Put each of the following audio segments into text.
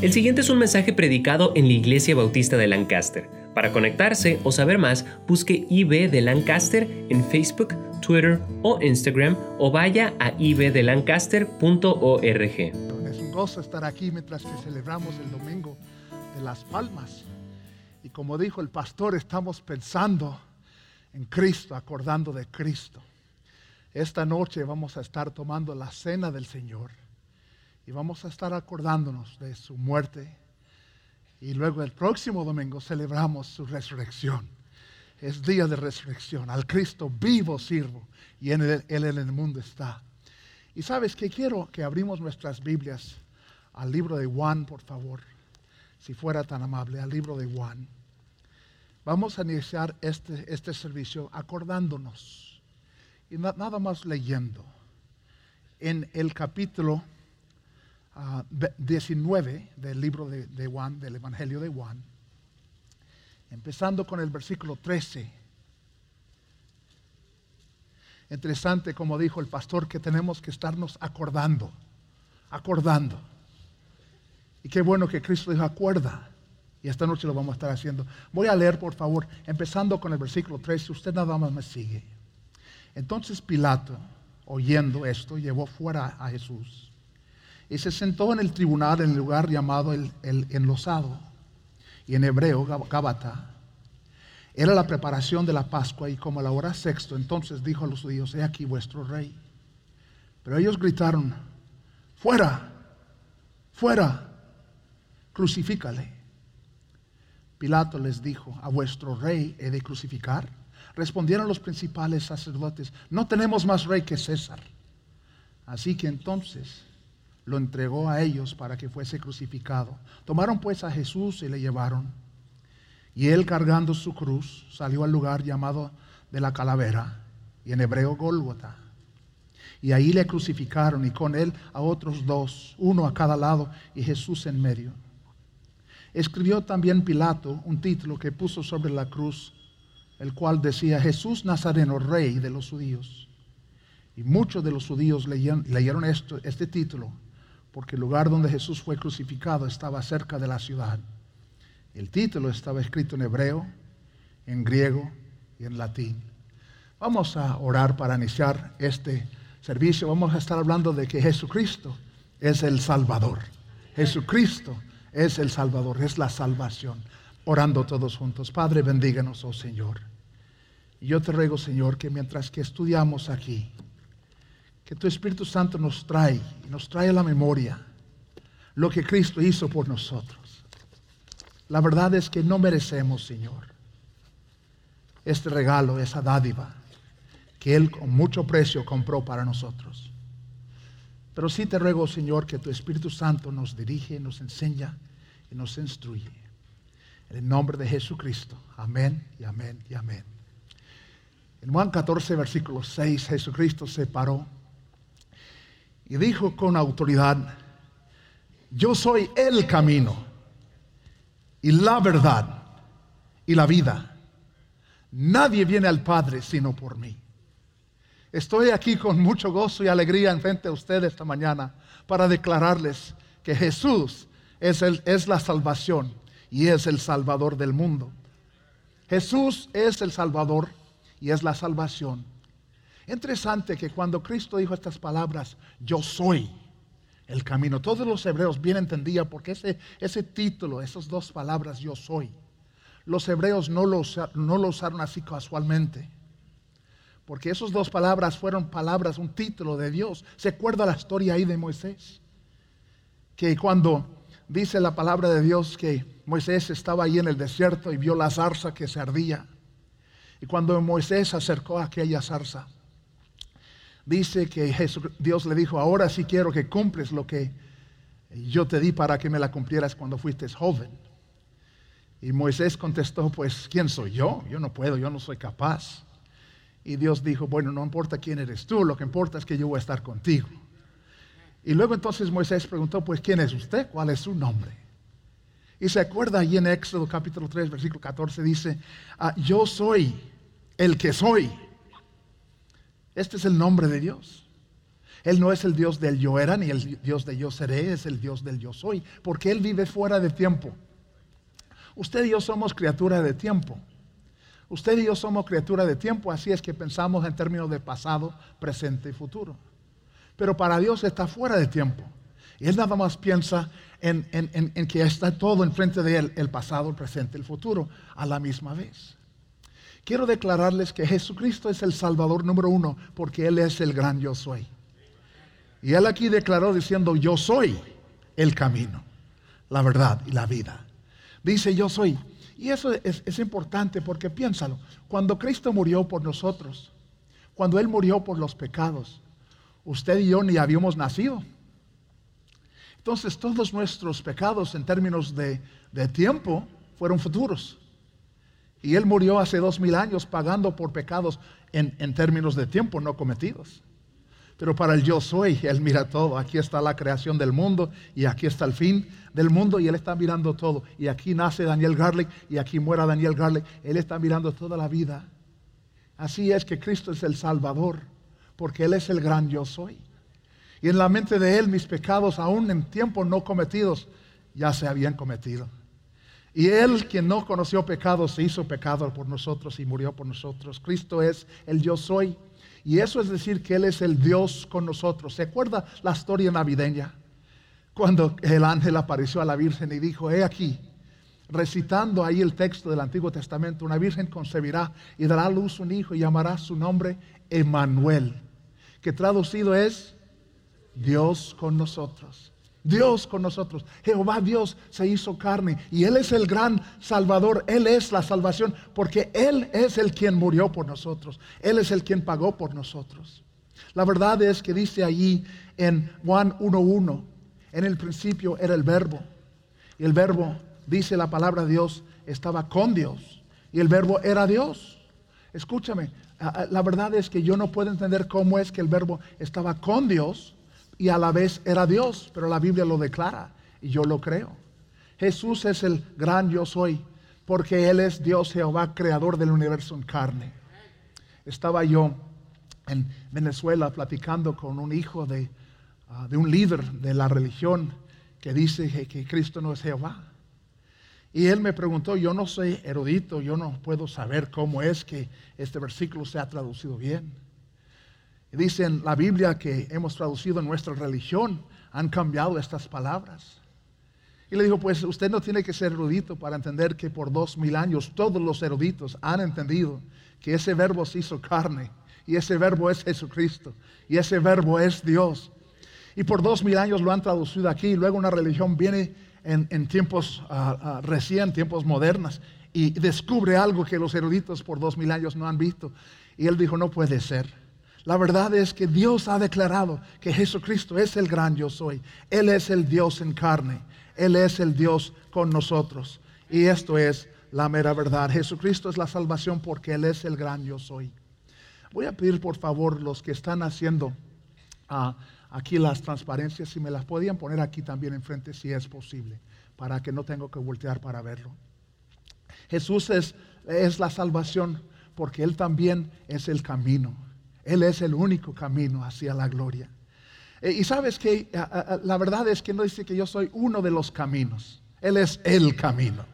El siguiente es un mensaje predicado en la Iglesia Bautista de Lancaster. Para conectarse o saber más, busque IB de Lancaster en Facebook, Twitter o Instagram o vaya a ibdelancaster.org. Es un gozo estar aquí mientras que celebramos el domingo de las palmas. Y como dijo el pastor, estamos pensando en Cristo, acordando de Cristo. Esta noche vamos a estar tomando la cena del Señor y vamos a estar acordándonos de su muerte. Y luego el próximo domingo celebramos su resurrección. Es día de resurrección. Al Cristo vivo sirvo y en él, él en el mundo está. Y sabes que quiero que abrimos nuestras Biblias al libro de Juan, por favor, si fuera tan amable, al libro de Juan. Vamos a iniciar este, este servicio acordándonos y nada más leyendo en el capítulo 19 del libro de, Juan, del Evangelio de Juan, empezando con el versículo 13. Interesante, como dijo el pastor, que tenemos que estarnos acordando, acordando. Y qué bueno que Cristo dijo, acuerda. Y esta noche lo vamos a estar haciendo. Voy a leer, por favor, empezando con el versículo 13. Usted nada más me sigue. Entonces Pilato, oyendo esto, llevó fuera a Jesús y se sentó en el tribunal en el lugar llamado el, enlosado, y en hebreo, Gabata. Era la preparación de la Pascua y como la hora sexto, entonces dijo a los judíos, he aquí vuestro rey. Pero ellos gritaron, fuera, fuera, crucifícale. Pilato les dijo, a vuestro rey he de crucificar. Respondieron los principales sacerdotes, no tenemos más rey que César. Así que entonces lo entregó a ellos para que fuese crucificado. Tomaron pues a Jesús y le llevaron. Y él cargando su cruz salió al lugar llamado de la calavera, y en hebreo Gólgota. Y ahí le crucificaron y con él a otros dos, uno a cada lado y Jesús en medio. Escribió también Pilato un título que puso sobre la cruz, el cual decía Jesús Nazareno, rey de los judíos. Y muchos de los judíos leyeron, leyeron este título porque el lugar donde Jesús fue crucificado estaba cerca de la ciudad. El título estaba escrito en hebreo, en griego y en latín. Vamos a orar para iniciar este servicio. Vamos a estar hablando de que Jesucristo es el Salvador. Jesucristo es el Salvador, es la salvación. Orando todos juntos. Padre, bendíganos, oh Señor. Y yo te ruego, Señor, que mientras que estudiamos aquí, que tu Espíritu Santo nos trae, nos trae a la memoria lo que Cristo hizo por nosotros. La verdad es que no merecemos, Señor, este regalo, esa dádiva que Él con mucho precio compró para nosotros. Pero sí te ruego, Señor, que tu Espíritu Santo nos dirige, nos enseña y nos instruye. En el nombre de Jesucristo. Amén y amén y amén. En Juan 14, versículo 6, Jesucristo se paró y dijo con autoridad, yo soy el camino y la verdad y la vida. Nadie viene al Padre sino por mí. Estoy aquí con mucho gozo y alegría en frente a ustedes esta mañana para declararles que Jesús es, el, es la salvación y es el Salvador del mundo. Jesús es el Salvador y es la salvación Interesante que cuando Cristo dijo estas palabras, yo soy el camino, todos los hebreos bien entendían porque ese, ese título, esas dos palabras, yo soy, los hebreos no lo, no lo usaron así casualmente. Porque esas dos palabras fueron palabras, un título de Dios. ¿Se acuerda la historia ahí de Moisés? Que cuando dice la palabra de Dios que Moisés estaba ahí en el desierto y vio la zarza que se ardía. Y cuando Moisés acercó a aquella zarza, dice que Dios le dijo, ahora sí quiero que cumples lo que yo te di para que me la cumplieras cuando fuiste joven. Y Moisés contestó, pues, ¿quién soy yo? Yo no puedo, yo no soy capaz. Y Dios dijo, bueno, no importa quién eres tú, lo que importa es que yo voy a estar contigo. Y luego entonces Moisés preguntó, pues, ¿quién es usted? ¿Cuál es su nombre? Y se acuerda allí en Éxodo capítulo 3, versículo 14, dice, ah, yo soy el que soy. Este es el nombre de Dios. Él no es el Dios del yo era ni el Dios de yo seré, es el Dios del yo soy, porque Él vive fuera de tiempo. Usted y yo somos criatura de tiempo. Usted y yo somos criatura de tiempo, así es que pensamos en términos de pasado, presente y futuro. Pero para Dios está fuera de tiempo. Y Él nada más piensa en, que está todo enfrente de Él, el pasado, el presente, el futuro, a la misma vez. Quiero declararles que Jesucristo es el Salvador número uno, porque Él es el gran yo soy. Y Él aquí declaró diciendo, yo soy el camino, la verdad y la vida. Dice, yo soy. Y eso es, importante porque piénsalo, cuando Cristo murió por nosotros, cuando Él murió por los pecados, usted y yo ni habíamos nacido. Entonces todos nuestros pecados en términos de, tiempo fueron futuros. Y Él murió hace dos mil años pagando por pecados en, en, términos de tiempo no cometidos. Pero para el yo soy, Él mira todo. Aquí está la creación del mundo y aquí está el fin del mundo y Él está mirando todo. Y aquí nace Daniel Garlic y aquí muera Daniel Garlic. Él está mirando toda la vida. Así es que Cristo es el Salvador, porque Él es el gran yo soy. Y en la mente de Él mis pecados, aún en tiempos no cometidos, ya se habían cometido. Y Él, quien no conoció pecado, se hizo pecado por nosotros y murió por nosotros. Cristo es el yo soy. Y eso es decir que Él es el Dios con nosotros. ¿Se acuerda la historia navideña? Cuando el ángel apareció a la Virgen y dijo, he aquí, recitando ahí el texto del Antiguo Testamento, una virgen concebirá y dará a luz un hijo y llamará su nombre Emanuel, que traducido es Dios con nosotros. Dios con nosotros. Jehová Dios se hizo carne y Él es el gran Salvador. Él es la salvación porque Él es el quien murió por nosotros. Él es el quien pagó por nosotros. La verdad es que dice allí en Juan 1.1, en el principio era el verbo. Y el verbo, dice la palabra de Dios, estaba con Dios. Y el verbo era Dios. Escúchame, la verdad es que yo no puedo entender cómo es que el verbo estaba con Dios y a la vez era Dios, pero la Biblia lo declara y yo lo creo. Jesús es el gran yo soy, porque Él es Dios Jehová, creador del universo en carne. Estaba yo en Venezuela platicando con un hijo de, ah, de un líder de la religión que dice que, que Cristo no es Jehová. Y él me preguntó, yo no soy erudito, yo no puedo saber cómo es que este versículo se ha traducido bien. Dice en la Biblia que hemos traducido en nuestra religión, han cambiado estas palabras. Y le dijo, pues usted no tiene que ser erudito para entender que por dos mil años todos los eruditos han entendido que ese verbo se hizo carne y ese verbo es Jesucristo y ese verbo es Dios. Y por dos mil años lo han traducido aquí luego una religión viene en, tiempos uh, recién, tiempos modernos y descubre algo que los eruditos por dos mil años no han visto. Y él dijo, no puede ser. La verdad es que Dios ha declarado que Jesucristo es el gran yo soy. Él es el Dios en carne. Él es el Dios con nosotros. Y esto es la mera verdad. Jesucristo es la salvación porque Él es el gran yo soy. Voy a pedir por favor los que están haciendo ah, aquí las transparencias, si me las podían poner aquí también enfrente si es posible, para que no tengo que voltear para verlo. Jesús es, es la salvación porque Él también es el camino. Él es el único camino hacia la gloria. Eh, y sabes que la verdad es que no dice que yo soy uno de los caminos. Él es el camino.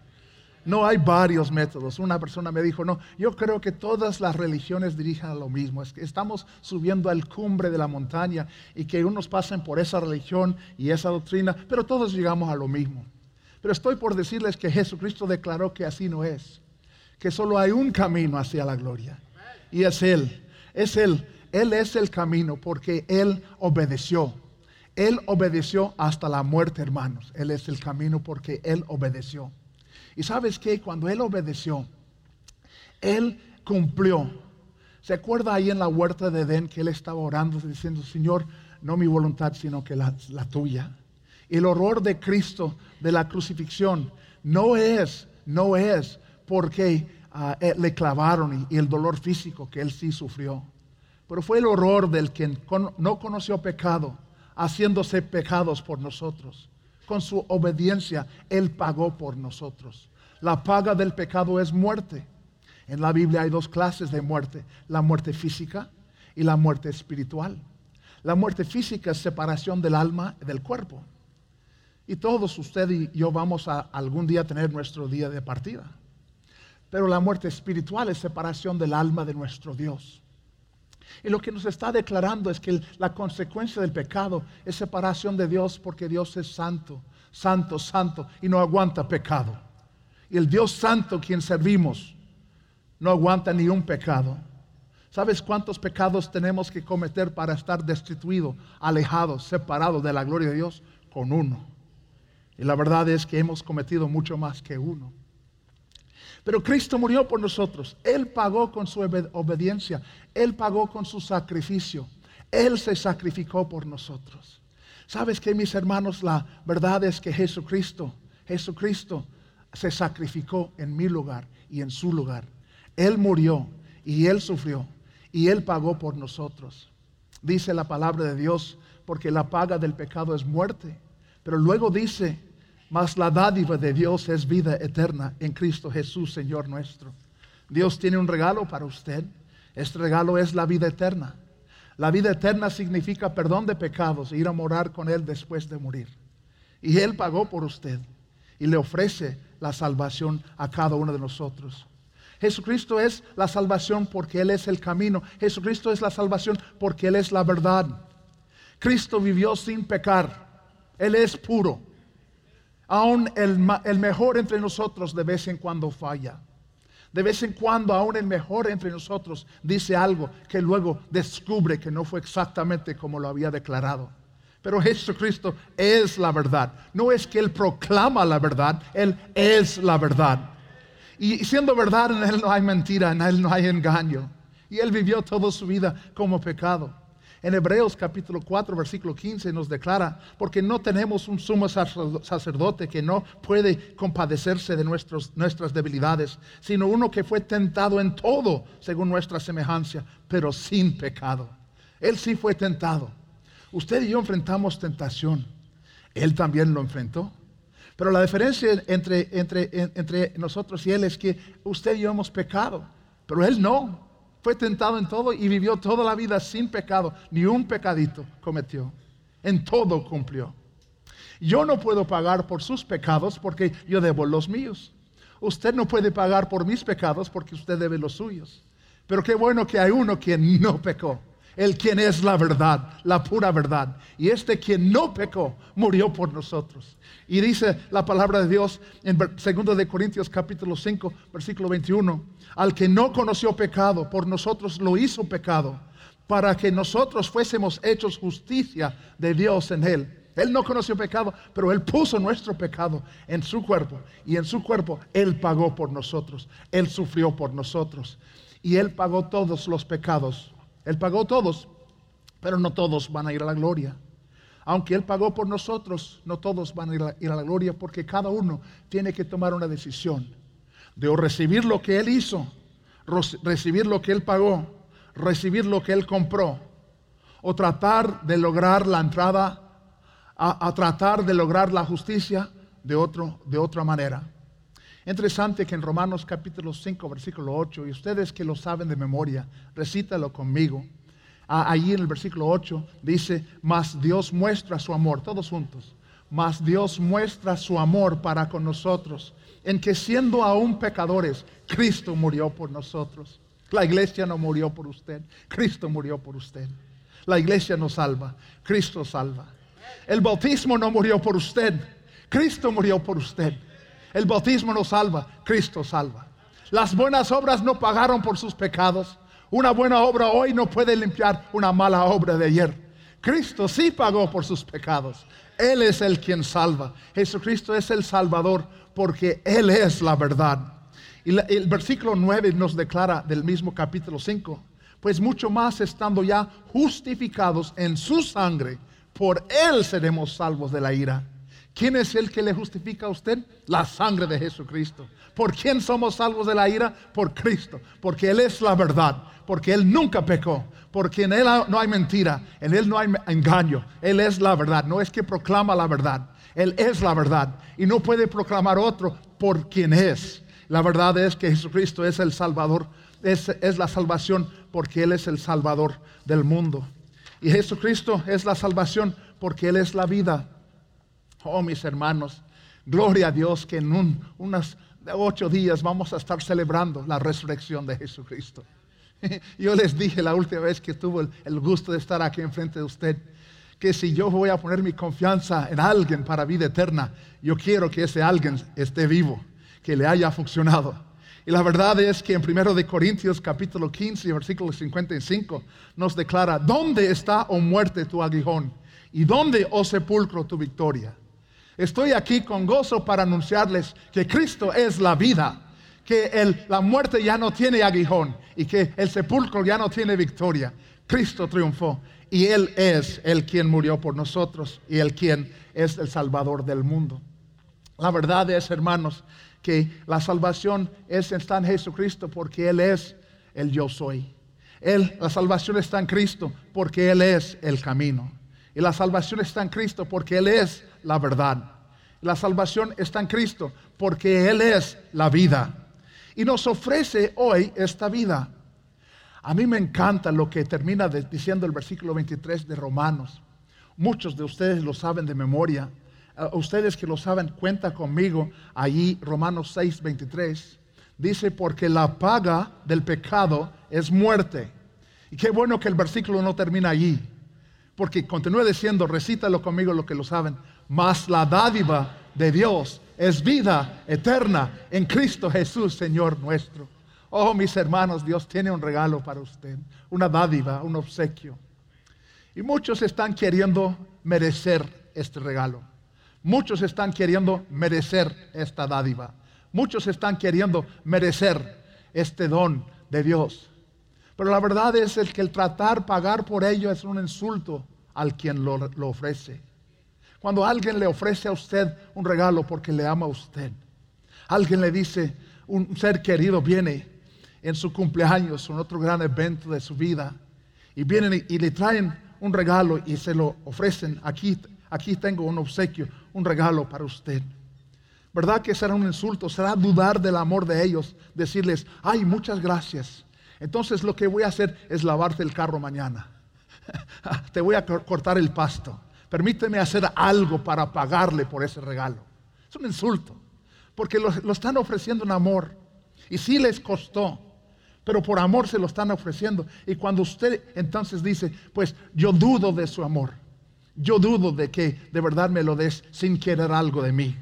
No hay varios métodos. Una persona me dijo, no, yo creo que todas las religiones dirigen a lo mismo. Es que estamos subiendo al cumbre de la montaña y que unos pasen por esa religión y esa doctrina, pero todos llegamos a lo mismo. Pero estoy por decirles que Jesucristo declaró que así no es, que solo hay un camino hacia la gloria y es Él. Es Él. Él es el camino porque Él obedeció. Él obedeció hasta la muerte, hermanos. Él es el camino porque Él obedeció. Y sabes que cuando Él obedeció, Él cumplió. ¿Se acuerda ahí en la huerta de Edén que Él estaba orando diciendo, Señor, no mi voluntad, sino que la, tuya? Y el horror de Cristo, de la crucifixión, no es, no es porque Le clavaron y, el dolor físico que él sí sufrió. Pero fue el horror del que no conoció pecado, haciéndose pecados por nosotros. Con su obediencia, Él pagó por nosotros. La paga del pecado es muerte. En la Biblia hay dos clases de muerte, la muerte física y la muerte espiritual. La muerte física es separación del alma y del cuerpo. Y todos usted y yo vamos a algún día tener nuestro día de partida. Pero la muerte espiritual es separación del alma de nuestro Dios. Y lo que nos está declarando es que la consecuencia del pecado es separación de Dios porque Dios es santo, santo, santo y no aguanta pecado. Y el Dios santo quien servimos no aguanta ni un pecado. ¿Sabes cuántos pecados tenemos que cometer para estar destituidos, alejados, separados de la gloria de Dios? Con uno. Y la verdad es que hemos cometido mucho más que uno. Pero Cristo murió por nosotros. Él pagó con su obediencia. Él pagó con su sacrificio. Él se sacrificó por nosotros. ¿Sabes que mis hermanos? La verdad es que Jesucristo, Jesucristo se sacrificó en mi lugar y en su lugar. Él murió y Él sufrió y Él pagó por nosotros. Dice la palabra de Dios, porque la paga del pecado es muerte. Pero luego dice, mas la dádiva de Dios es vida eterna en Cristo Jesús, Señor nuestro. Dios tiene un regalo para usted. Este regalo es la vida eterna. La vida eterna significa perdón de pecados e ir a morar con Él después de morir. Y Él pagó por usted y le ofrece la salvación a cada uno de nosotros. Jesucristo es la salvación porque Él es el camino. Jesucristo es la salvación porque Él es la verdad. Cristo vivió sin pecar. Él es puro. Aún el, mejor entre nosotros de vez en cuando falla. De vez en cuando aún el mejor entre nosotros dice algo que luego descubre que no fue exactamente como lo había declarado. Pero Jesucristo es la verdad. No es que Él proclama la verdad, Él es la verdad. Y siendo verdad, en Él no hay mentira, en Él no hay engaño. Y Él vivió toda su vida como pecado. En Hebreos capítulo 4, versículo 15 nos declara, porque no tenemos un sumo sacerdote que no puede compadecerse de nuestras debilidades, sino uno que fue tentado en todo según nuestra semejanza, pero sin pecado. Él sí fue tentado. Usted y yo enfrentamos tentación. Él también lo enfrentó. Pero la diferencia entre, entre, entre nosotros y Él es que usted y yo hemos pecado, pero Él no fue tentado en todo y vivió toda la vida sin pecado, ni un pecadito cometió. En todo cumplió. Yo no puedo pagar por sus pecados porque yo debo los míos. Usted no puede pagar por mis pecados porque usted debe los suyos. Pero qué bueno que hay uno quien no pecó. El quien es la verdad, la pura verdad. Y este quien no pecó, murió por nosotros. Y dice la palabra de Dios en 2 de Corintios capítulo 5, versículo 21, al que no conoció pecado, por nosotros lo hizo pecado, para que nosotros fuésemos hechos justicia de Dios en él. Él no conoció pecado, pero Él puso nuestro pecado en su cuerpo. Y en su cuerpo Él pagó por nosotros. Él sufrió por nosotros. Y Él pagó todos los pecados él pagó todos, pero no todos van a ir a la gloria. Aunque Él pagó por nosotros, no todos van a ir a, la gloria porque cada uno tiene que tomar una decisión de o recibir lo que Él hizo, recibir lo que Él pagó, recibir lo que Él compró, o tratar de lograr la entrada, a, a tratar de lograr la justicia de, otro, de otra manera. Interesante que en Romanos capítulo 5, versículo 8, y ustedes que lo saben de memoria, recítalo conmigo. Ah, allí en el versículo 8 dice, mas Dios muestra su amor, todos juntos, mas Dios muestra su amor para con nosotros, en que siendo aún pecadores, Cristo murió por nosotros. La iglesia no murió por usted, Cristo murió por usted. La iglesia no salva, Cristo salva. El bautismo no murió por usted, Cristo murió por usted. El bautismo no salva, Cristo salva. Las buenas obras no pagaron por sus pecados. Una buena obra hoy no puede limpiar una mala obra de ayer. Cristo sí pagó por sus pecados. Él es el quien salva. Jesucristo es el Salvador porque Él es la verdad. Y el versículo 9 nos declara del mismo capítulo 5, pues mucho más estando ya justificados en su sangre, por Él seremos salvos de la ira. ¿Quién es el que le justifica a usted? La sangre de Jesucristo. ¿Por quién somos salvos de la ira? Por Cristo. Porque Él es la verdad. Porque Él nunca pecó. Porque en Él no hay mentira. En Él no hay engaño. Él es la verdad. No es que proclama la verdad. Él es la verdad. Y no puede proclamar otro por quien es. La verdad es que Jesucristo es el Salvador. Es, es la salvación porque Él es el Salvador del mundo. Y Jesucristo es la salvación porque Él es la vida. Oh, mis hermanos, gloria a Dios que en unos ocho días vamos a estar celebrando la resurrección de Jesucristo. Yo les dije la última vez que tuve el gusto de estar aquí enfrente de usted, que si yo voy a poner mi confianza en alguien para vida eterna, yo quiero que ese alguien esté vivo, que le haya funcionado. Y la verdad es que en 1 de Corintios capítulo 15, versículo 55 nos declara, ¿dónde está, o oh muerte, tu aguijón? ¿Y dónde, oh sepulcro, tu victoria? Estoy aquí con gozo para anunciarles que Cristo es la vida, que la muerte ya no tiene aguijón y que el sepulcro ya no tiene victoria. Cristo triunfó y Él es el quien murió por nosotros y el quien es el Salvador del mundo. La verdad es, hermanos, que la salvación es, está en Jesucristo porque Él es el yo soy. Él, la salvación está en Cristo porque Él es el camino. Y la salvación está en Cristo porque Él es la verdad. La salvación está en Cristo porque Él es la vida. Y nos ofrece hoy esta vida. A mí me encanta lo que termina diciendo el versículo 23 de Romanos. Muchos de ustedes lo saben de memoria. ustedes que lo saben, cuenta conmigo. Allí, Romanos 6, 23. Dice, porque la paga del pecado es muerte. Y qué bueno que el versículo no termina allí. Porque continúa diciendo, recítalo conmigo lo que lo saben. Mas la dádiva de Dios es vida eterna en Cristo Jesús, Señor nuestro. Oh, mis hermanos, Dios tiene un regalo para usted, una dádiva, un obsequio. Y muchos están queriendo merecer este regalo. Muchos están queriendo merecer esta dádiva. Muchos están queriendo merecer este don de Dios. Pero la verdad es el que el tratar, pagar por ello es un insulto al quien lo, lo ofrece. Cuando alguien le ofrece a usted un regalo porque le ama a usted, alguien le dice, un ser querido viene en su cumpleaños en otro gran evento de su vida y vienen y, le traen un regalo y se lo ofrecen, aquí, aquí tengo un obsequio, un regalo para usted. ¿Verdad que será un insulto? Será dudar del amor de ellos, decirles, ay, muchas gracias. Entonces lo que voy a hacer es lavarte el carro mañana. Te voy a cortar el pasto. Permíteme hacer algo para pagarle por ese regalo. Es un insulto, porque lo, están ofreciendo en amor. Y sí les costó, pero por amor se lo están ofreciendo. Y cuando usted entonces dice, pues yo dudo de su amor, yo dudo de que de verdad me lo des sin querer algo de mí.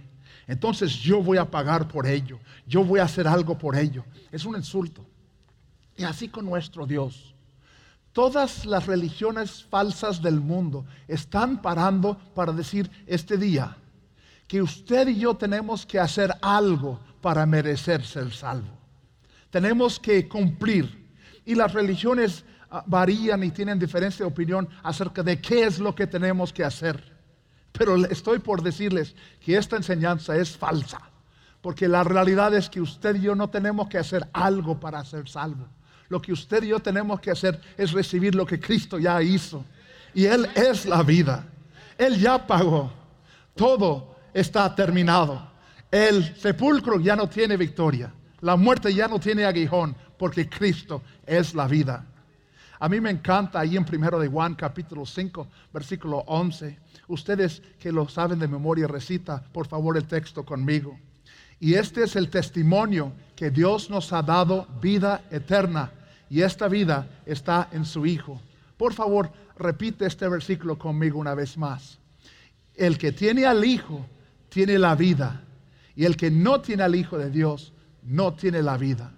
Entonces yo voy a pagar por ello, yo voy a hacer algo por ello. Es un insulto. Y así con nuestro Dios. Todas las religiones falsas del mundo están parando para decir este día que usted y yo tenemos que hacer algo para merecer ser salvo tenemos que cumplir. Y las religiones ah, varían y tienen diferencia de opinión acerca de qué es lo que tenemos que hacer. Pero estoy por decirles que esta enseñanza es falsa. Porque la realidad es que usted y yo no tenemos que hacer algo para ser salvo. Lo que usted y yo tenemos que hacer es recibir lo que Cristo ya hizo. Y Él es la vida. Él ya pagó. Todo está terminado. El sepulcro ya no tiene victoria. La muerte ya no tiene aguijón porque Cristo es la vida. A mí me encanta ahí en primero de Juan capítulo 5, versículo 11. Ustedes que lo saben de memoria, recita por favor el texto conmigo. Y este es el testimonio que Dios nos ha dado vida eterna. Y esta vida está en su Hijo. Por favor, repite este versículo conmigo una vez más. El que tiene al Hijo tiene la vida. Y el que no tiene al Hijo de Dios no tiene la vida.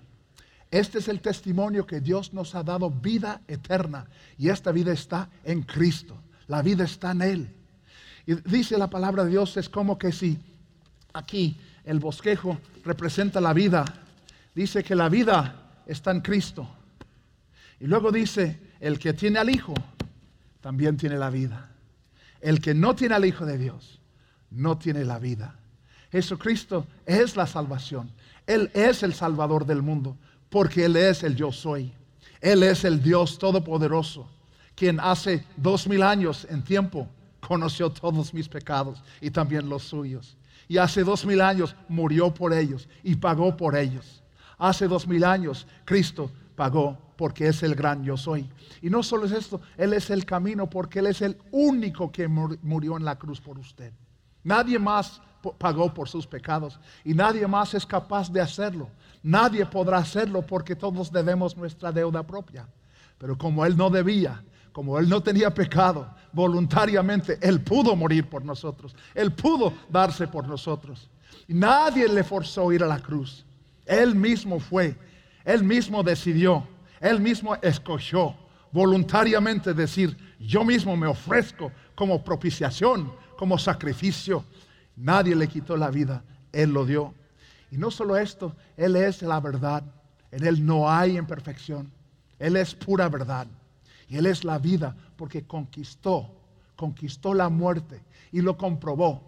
Este es el testimonio que Dios nos ha dado vida eterna y esta vida está en Cristo. La vida está en Él. Y dice la palabra de Dios, es como que si aquí el bosquejo representa la vida, dice que la vida está en Cristo. Y luego dice, el que tiene al Hijo, también tiene la vida. El que no tiene al Hijo de Dios, no tiene la vida. Jesucristo es la salvación. Él es el Salvador del mundo, porque Él es el yo soy. Él es el Dios Todopoderoso, quien hace dos mil años en tiempo conoció todos mis pecados y también los suyos. Y hace dos mil años murió por ellos y pagó por ellos. Hace dos mil años Cristo pagó porque es el gran yo soy. Y no solo es esto, Él es el camino porque Él es el único que murió en la cruz por usted. Nadie más pagó por sus pecados y nadie más es capaz de hacerlo. Nadie podrá hacerlo porque todos debemos nuestra deuda propia. Pero como Él no debía, como Él no tenía pecado, voluntariamente Él pudo morir por nosotros. Él pudo darse por nosotros. Y nadie le forzó a ir a la cruz. Él mismo fue. Él mismo decidió. Él mismo escogió voluntariamente decir, yo mismo me ofrezco como propiciación, como sacrificio. Nadie le quitó la vida. Él lo dio. Y no solo esto, Él es la verdad. En Él no hay imperfección. Él es pura verdad. Y Él es la vida porque conquistó, conquistó la muerte y lo comprobó.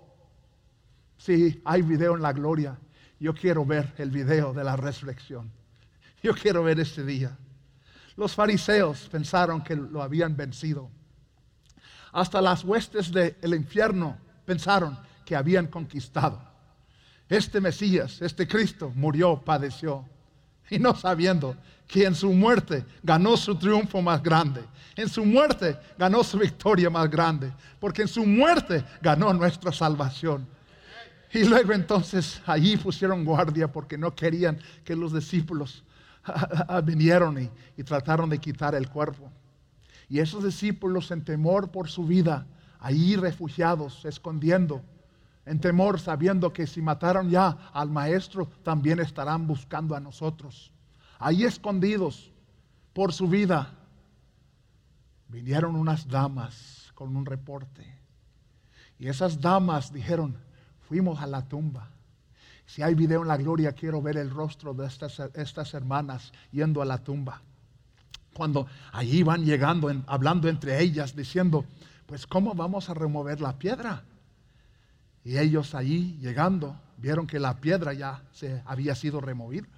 Si hay video en la gloria, yo quiero ver el video de la resurrección. Yo quiero ver ese día. Los fariseos pensaron que lo habían vencido. Hasta las huestes del infierno pensaron que habían conquistado. Este Mesías, este Cristo, murió, padeció, y no sabiendo que en su muerte ganó su triunfo más grande. En su muerte ganó su victoria más grande. Porque en su muerte ganó nuestra salvación. Y luego entonces allí pusieron guardia porque no querían que los discípulos vinieron y, trataron de quitar el cuerpo. Y esos discípulos en temor por su vida, allí refugiados, escondiendo, en temor sabiendo que si mataron ya al maestro, también estarán buscando a nosotros ahí escondidos por su vida, vinieron unas damas con un reporte. Y esas damas dijeron, fuimos a la tumba. Si hay video en la gloria, quiero ver el rostro de estas, hermanas yendo a la tumba. Cuando allí van llegando, hablando entre ellas, diciendo, pues ¿cómo vamos a remover la piedra? Y ellos allí llegando, vieron que la piedra ya se había sido removida.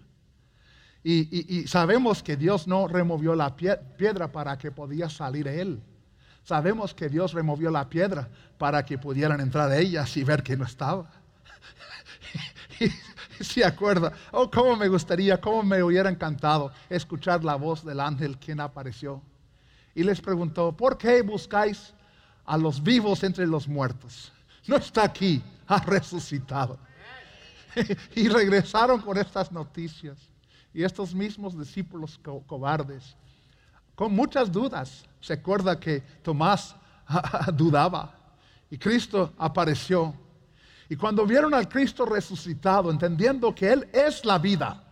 Y, sabemos que Dios no removió la piedra para que podía salir él. Sabemos que Dios removió la piedra para que pudieran entrar ellas y ver que no estaba. se acuerda, oh, cómo me gustaría, cómo me hubiera encantado escuchar la voz del ángel quien apareció. Y les preguntó, ¿por qué buscáis a los vivos entre los muertos? No está aquí, ha resucitado. y regresaron con estas noticias. Y estos mismos discípulos cobardes, con muchas dudas, se acuerda que Tomás dudaba y Cristo apareció. Y cuando vieron al Cristo resucitado, entendiendo que Él es la vida,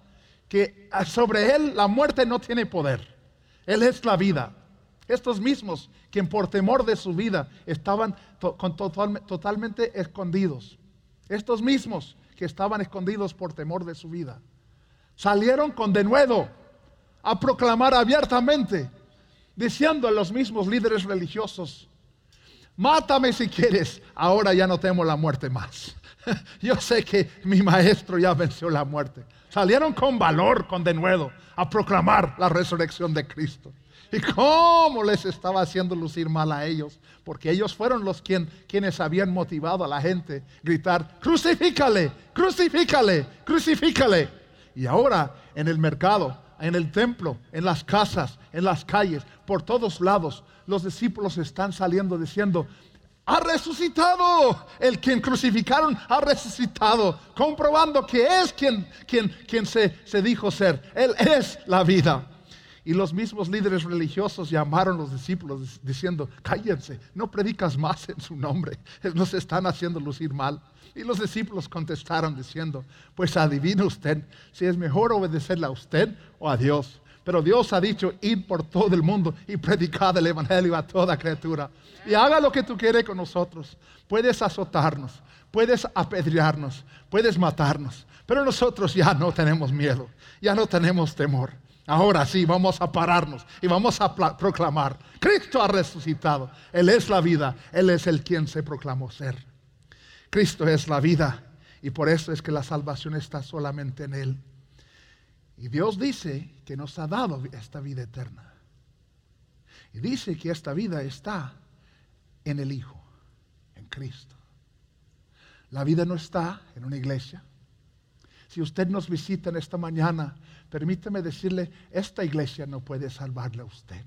que sobre Él la muerte no tiene poder, Él es la vida. Estos mismos, quien por temor de su vida estaban totalmente escondidos, estos mismos que estaban escondidos por temor de su vida, salieron con denuedo a proclamar abiertamente, diciendo a los mismos líderes religiosos, mátame si quieres, ahora ya no temo la muerte más. Yo sé que mi maestro ya venció la muerte. Salieron con valor, con denuedo, a proclamar la resurrección de Cristo. ¿Y cómo les estaba haciendo lucir mal a ellos? Porque ellos fueron los quien, quienes habían motivado a la gente a gritar, crucifícale, crucifícale, crucifícale. Y ahora en el mercado, en el templo, en las casas, en las calles, por todos lados, los discípulos están saliendo diciendo, ha resucitado, el quien crucificaron ha resucitado, comprobando que es quien, quien, quien se, se dijo ser, Él es la vida. Y los mismos líderes religiosos llamaron a los discípulos diciendo, cállense, no predicas más en su nombre, nos están haciendo lucir mal. Y los discípulos contestaron diciendo, pues adivina usted si es mejor obedecerle a usted o a Dios. Pero Dios ha dicho, ir por todo el mundo y predicar el Evangelio a toda criatura. Y haga lo que tú quieres con nosotros. Puedes azotarnos, puedes apedrearnos, puedes matarnos. Pero nosotros ya no tenemos miedo, ya no tenemos temor. Ahora sí, vamos a pararnos y vamos a proclamar, Cristo ha resucitado, Él es la vida, Él es el quien se proclamó ser. Cristo es la vida y por eso es que la salvación está solamente en Él. Y Dios dice que nos ha dado esta vida eterna. Y dice que esta vida está en el Hijo, en Cristo. La vida no está en una iglesia. Si usted nos visita en esta mañana, permítame decirle, esta iglesia no puede salvarle a usted.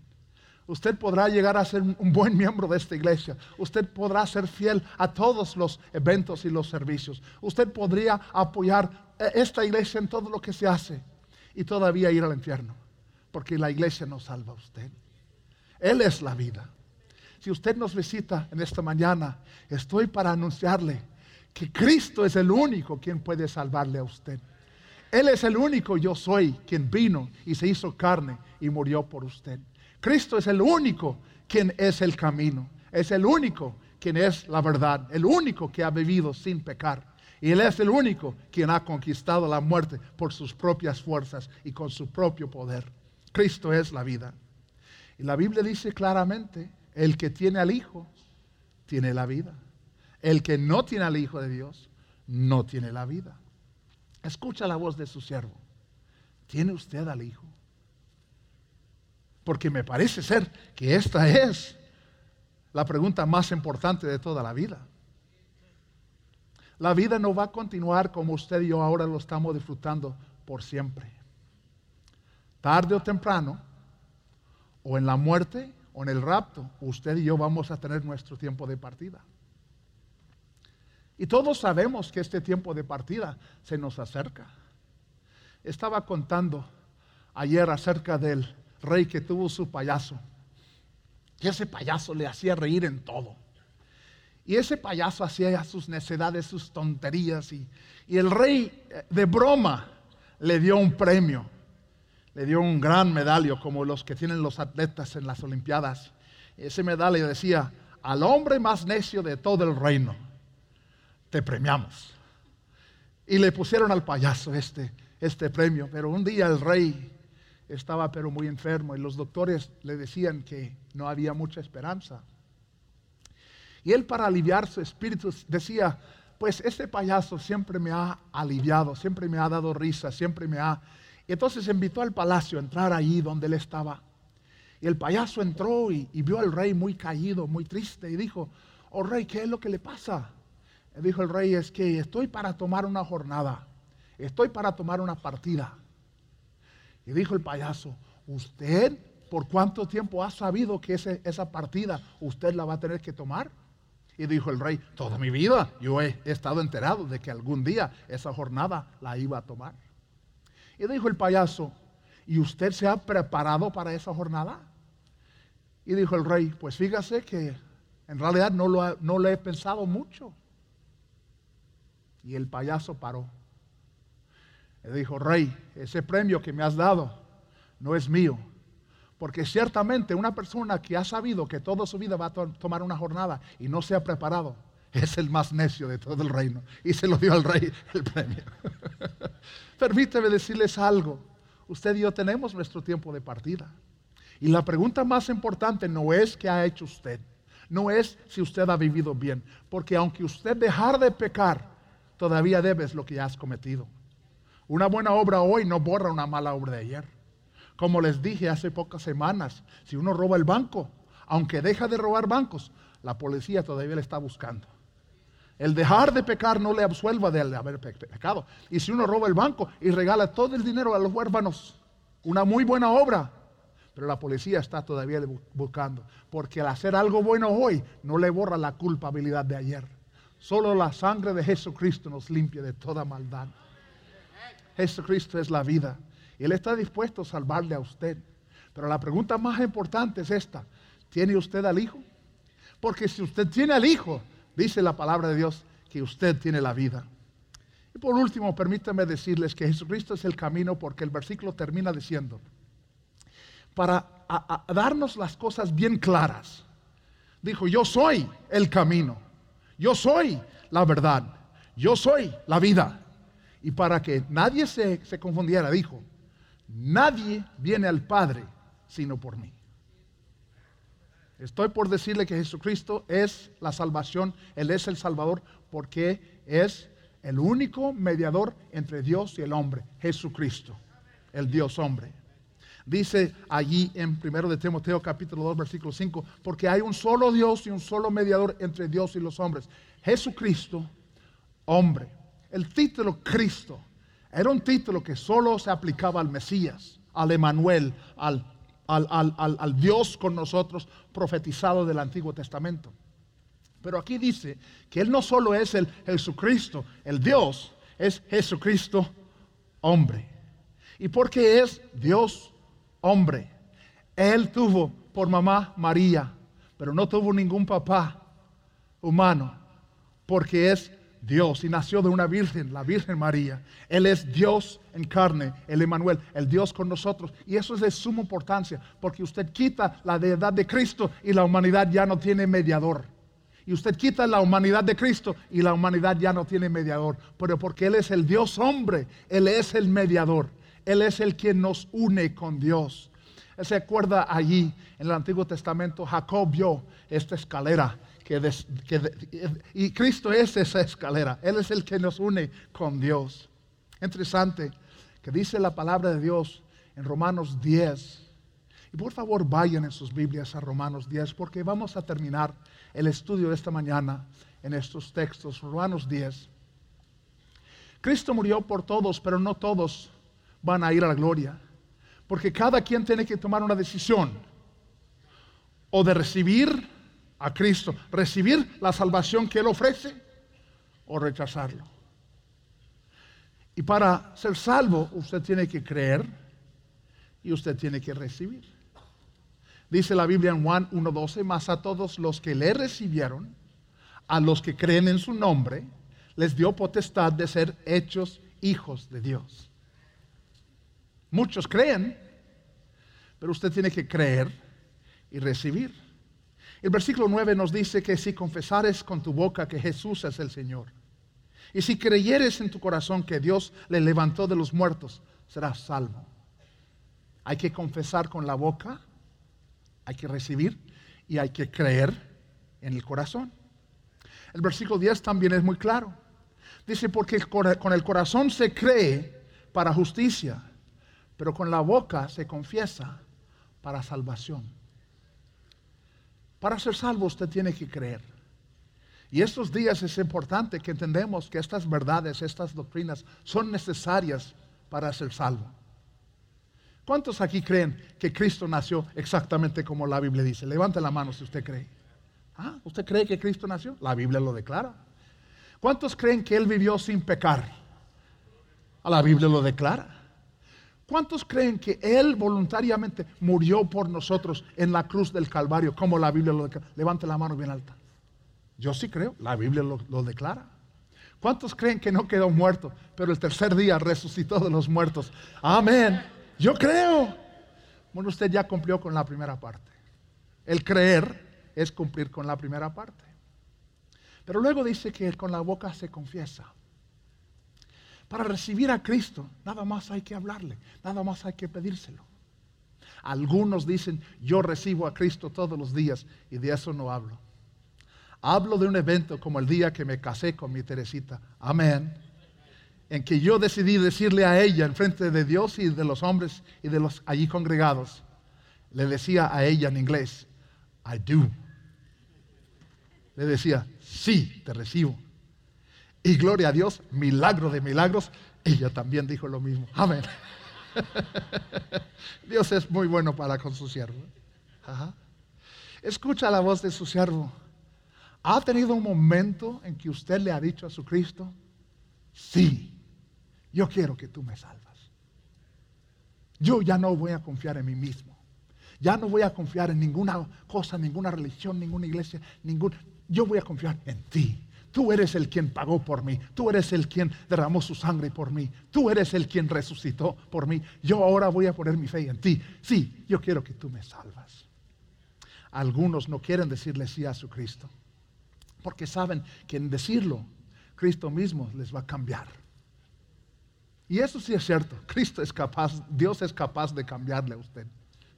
Usted podrá llegar a ser un buen miembro de esta iglesia. Usted podrá ser fiel a todos los eventos y los servicios. Usted podría apoyar eh, esta iglesia en todo lo que se hace y todavía ir al infierno. Porque la iglesia no salva a usted. Él es la vida. Si usted nos visita en esta mañana, estoy para anunciarle que Cristo es el único quien puede salvarle a usted. Él es el único yo soy quien vino y se hizo carne y murió por usted. Cristo es el único quien es el camino. Es el único quien es la verdad. El único que ha vivido sin pecar. Y Él es el único quien ha conquistado la muerte por sus propias fuerzas y con su propio poder. Cristo es la vida. Y la Biblia dice claramente, el que tiene al Hijo, tiene la vida. El que no tiene al Hijo de Dios, no tiene la vida. Escucha la voz de su siervo. ¿Tiene usted al Hijo? Porque me parece ser que esta es la pregunta más importante de toda la vida. La vida no va a continuar como usted y yo ahora lo estamos disfrutando por siempre. Tarde o temprano, o en la muerte o en el rapto, usted y yo vamos a tener nuestro tiempo de partida. Y todos sabemos que este tiempo de partida se nos acerca. Estaba contando ayer acerca del rey que tuvo su payaso. Y ese payaso le hacía reír en todo. Y ese payaso hacía sus necedades, sus tonterías. Y, el rey eh, de broma le dio un premio. Le dio un gran medallo como los que tienen los atletas en las Olimpiadas. Ese medallo decía, al hombre más necio de todo el reino te premiamos. Y le pusieron al payaso este, este premio, pero un día el rey estaba pero muy enfermo y los doctores le decían que no había mucha esperanza. Y él para aliviar su espíritu decía, pues este payaso siempre me ha aliviado, siempre me ha dado risa, siempre me ha... Y entonces invitó al palacio a entrar ahí donde él estaba. Y el payaso entró y, y vio al rey muy caído, muy triste y dijo, oh rey, ¿qué es lo que le pasa? dijo el rey, es que estoy para tomar una jornada, estoy para tomar una partida. Y dijo el payaso, ¿usted por cuánto tiempo ha sabido que esa partida usted la va a tener que tomar? Y dijo el rey, toda mi vida yo he, estado enterado de que algún día esa jornada la iba a tomar. Y dijo el payaso, ¿y usted se ha preparado para esa jornada? Y dijo el rey, pues fíjese que en realidad no lo, no lo he pensado mucho. Y el payaso paró. Le dijo, rey, ese premio que me has dado no es mío. Porque ciertamente una persona que ha sabido que toda su vida va a tomar una jornada y no se ha preparado, es el más necio de todo el reino. Y se lo dio al rey el premio. Permíteme decirles algo. Usted y yo tenemos nuestro tiempo de partida. Y la pregunta más importante no es qué ha hecho usted. No es si usted ha vivido bien. Porque aunque usted dejar de pecar, todavía debes lo que has cometido. Una buena obra hoy no borra una mala obra de ayer. Como les dije hace pocas semanas, si uno roba el banco, aunque deja de robar bancos, la policía todavía le está buscando. El dejar de pecar no le absuelva de haber pecado. Y si uno roba el banco y regala todo el dinero a los huérfanos, una muy buena obra, pero la policía está todavía buscando. Porque al hacer algo bueno hoy no le borra la culpabilidad de ayer. Solo la sangre de Jesucristo nos limpia de toda maldad. Jesucristo es la vida. Él está dispuesto a salvarle a usted. Pero la pregunta más importante es esta. ¿Tiene usted al Hijo? Porque si usted tiene al Hijo, dice la palabra de Dios, que usted tiene la vida. Y por último, permítanme decirles que Jesucristo es el camino porque el versículo termina diciendo, para darnos las cosas bien claras, dijo, yo soy el camino yo soy la verdad, yo soy la vida. Y para que nadie se, confundiera, dijo, nadie viene al Padre sino por mí. Estoy por decirle que Jesucristo es la salvación, Él es el Salvador, porque es el único mediador entre Dios y el hombre, Jesucristo, el Dios hombre. Dice allí en 1 de Timoteo capítulo 2 versículo 5, porque hay un solo Dios y un solo mediador entre Dios y los hombres, Jesucristo, hombre. El título Cristo Era un título que solo se aplicaba al Mesías, al Emanuel, al, al, Dios con nosotros profetizado del Antiguo Testamento. Pero aquí dice que Él no solo es el Jesucristo, el Dios, es Jesucristo hombre. ¿Y porque es Dios hombre? Él tuvo por mamá María, pero no tuvo ningún papá humano, porque es Dios y nació de una virgen, la Virgen María. Él es Dios en carne, el Emanuel, el Dios con nosotros. Y eso es de suma importancia, porque usted quita la deidad de Cristo y la humanidad ya no tiene mediador. Y usted quita la humanidad de Cristo y la humanidad ya no tiene mediador. Pero porque Él es el Dios hombre, Él es el mediador. Él es el quien nos une con Dios. Se acuerda allí en el Antiguo Testamento, Jacob vio esta escalera y Cristo es esa escalera. Él es el que nos une con Dios. Interesante que dice la palabra de Dios en Romanos 10. Y por favor vayan en sus Biblias a Romanos 10 porque vamos a terminar el estudio de esta mañana en estos textos. Romanos 10. Cristo murió por todos, pero no todos van a ir a la gloria. Porque cada quien tiene que tomar una decisión. O de recibir a Cristo, recibir la salvación que Él ofrece o rechazarlo. Y para ser salvo usted tiene que creer y usted tiene que recibir. Dice la Biblia en Juan 1.12, más a todos los que le recibieron, a los que creen en su nombre, les dio potestad de ser hechos hijos de Dios. Muchos creen, pero usted tiene que creer y recibir. El versículo 9 nos dice que si confesares con tu boca que Jesús es el Señor, y si creyeres en tu corazón que Dios le levantó de los muertos, serás salvo. Hay que confesar con la boca, hay que recibir y hay que creer en el corazón. El versículo 10 también es muy claro. Dice, porque con el corazón se cree para justicia, pero con la boca se confiesa para salvación. Para ser salvo usted tiene que creer. Y estos días es importante que entendemos que estas verdades, estas doctrinas son necesarias para ser salvo. ¿Cuántos aquí creen que Cristo nació exactamente como la Biblia dice? Levante la mano si usted cree. ¿Ah? ¿Usted cree que Cristo nació? La Biblia lo declara. ¿Cuántos creen que Él vivió sin pecar? La Biblia lo declara. ¿Cuántos creen que Él voluntariamente murió por nosotros en la cruz del Calvario, como la Biblia lo declara? Levante la mano bien alta. Yo sí creo, la Biblia lo, lo declara. ¿Cuántos creen que no quedó muerto, pero el tercer día resucitó de los muertos? Amén. Yo creo. Bueno, usted ya cumplió con la primera parte. El creer es cumplir con la primera parte. Pero luego dice que con la boca se confiesa. Para recibir a Cristo, nada más hay que hablarle, nada más hay que pedírselo. Algunos dicen, yo recibo a Cristo todos los días y de eso no hablo. Hablo de un evento como el día que me casé con mi Teresita. Amén. En que yo decidí decirle a ella en frente de Dios y de los hombres y de los allí congregados, le decía a ella en inglés, I do. Le decía, sí, te recibo. Y gloria a Dios, milagro de milagros, ella también dijo lo mismo. Amén. Dios es muy bueno para con su siervo. Escucha la voz de su siervo. ¿Ha tenido un momento en que usted le ha dicho a su Cristo, sí, yo quiero que tú me salvas? Yo ya no voy a confiar en mí mismo. Ya no voy a confiar en ninguna cosa, ninguna religión, ninguna iglesia, ningún... Yo voy a confiar en ti. Tú eres el quien pagó por mí. Tú eres el quien derramó su sangre por mí. Tú eres el quien resucitó por mí. Yo ahora voy a poner mi fe en ti. Sí, yo quiero que tú me salvas. Algunos no quieren decirle sí a su Cristo. Porque saben que en decirlo, Cristo mismo les va a cambiar. Y eso sí es cierto. Cristo es capaz, Dios es capaz de cambiarle a usted.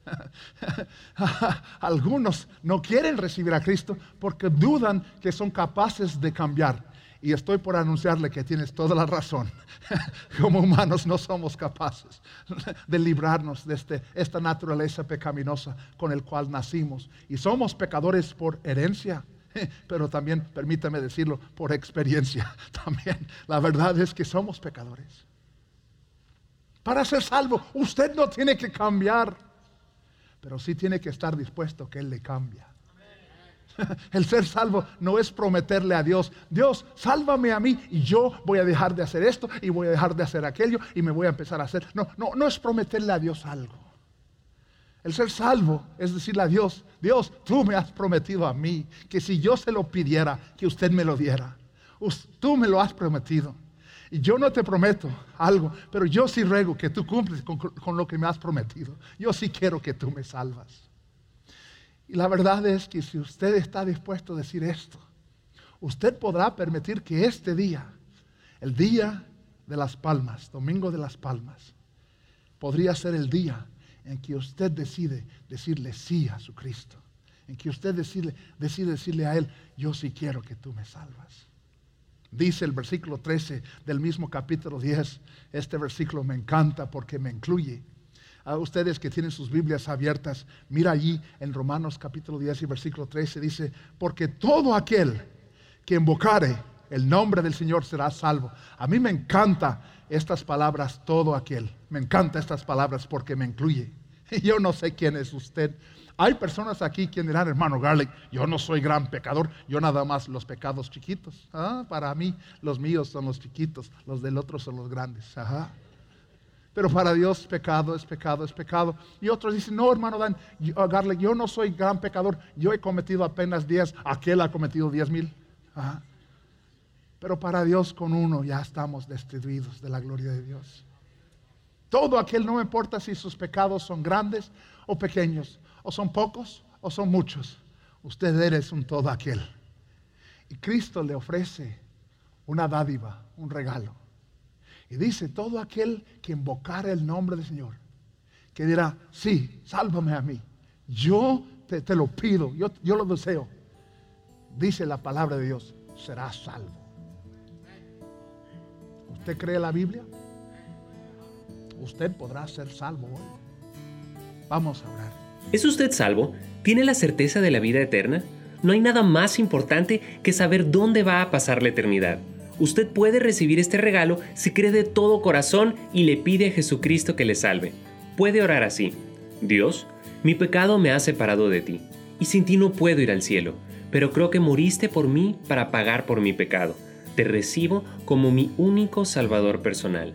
Algunos no quieren recibir a Cristo porque dudan que son capaces de cambiar. Y estoy por anunciarle que tienes toda la razón. Como humanos no somos capaces de librarnos de este, esta naturaleza pecaminosa con el cual nacimos. Y somos pecadores por herencia, pero también, permítame decirlo, por experiencia. También la verdad es que somos pecadores. Para ser salvo, usted no tiene que cambiar, pero sí tiene que estar dispuesto que Él le cambie. El ser salvo no es prometerle a Dios, Dios, sálvame a mí y yo voy a dejar de hacer esto y voy a dejar de hacer aquello y me voy a empezar a hacer. No, no, no es prometerle a Dios algo. El ser salvo es decirle a Dios, Dios, tú me has prometido a mí que si yo se lo pidiera, que usted me lo diera. Tú me lo has prometido. Y yo no te prometo algo, pero yo sí ruego que tú cumples con, lo que me has prometido. Yo sí quiero que tú me salvas. Y la verdad es que si usted está dispuesto a decir esto, usted podrá permitir que este día, el día de las palmas, domingo de las palmas, podría ser el día en que usted decide decirle sí a su Cristo, en que usted decide, decide decirle a Él, yo sí quiero que tú me salvas. Dice el versículo 13 del mismo capítulo 10, este versículo me encanta porque me incluye a ustedes que tienen sus Biblias abiertas, mira allí en Romanos capítulo 10 y versículo 13, dice, porque todo aquel que invocare el nombre del Señor será salvo. A mí me encanta estas palabras, todo aquel. Me encanta estas palabras porque me incluye. Yo no sé quién es usted. Hay personas aquí quien dirán, hermano Garlic, yo no soy gran pecador, yo nada más los pecados chiquitos. Ah, para mí los míos son los chiquitos, los del otro son los grandes. Ajá. Pero para Dios pecado es pecado, es pecado. Y otros dicen, no, hermano Dan, yo, oh, yo no soy gran pecador, yo he cometido apenas 10, aquel ha cometido diez mil. Pero para Dios con uno ya estamos destituidos de la gloria de Dios. Todo aquel, no importa si sus pecados son grandes o pequeños, o son pocos o son muchos, usted eres un todo aquel. Y Cristo le ofrece una dádiva, un regalo. Y dice, todo aquel que invocara el nombre del Señor, que dirá, sí, sálvame a mí. Yo te, lo pido, yo, yo lo deseo. Dice la palabra de Dios, será salvo. ¿Usted cree la Biblia? Usted podrá ser salvo hoy. Vamos a orar. ¿Es usted salvo? ¿Tiene la certeza de la vida eterna? No hay nada más importante que saber dónde va a pasar la eternidad. Usted puede recibir este regalo si cree de todo corazón y le pide a Jesucristo que le salve. Puede orar así. Dios, mi pecado me ha separado de ti, y sin ti no puedo ir al cielo, pero creo que moriste por mí para pagar por mi pecado. Te recibo como mi único Salvador personal.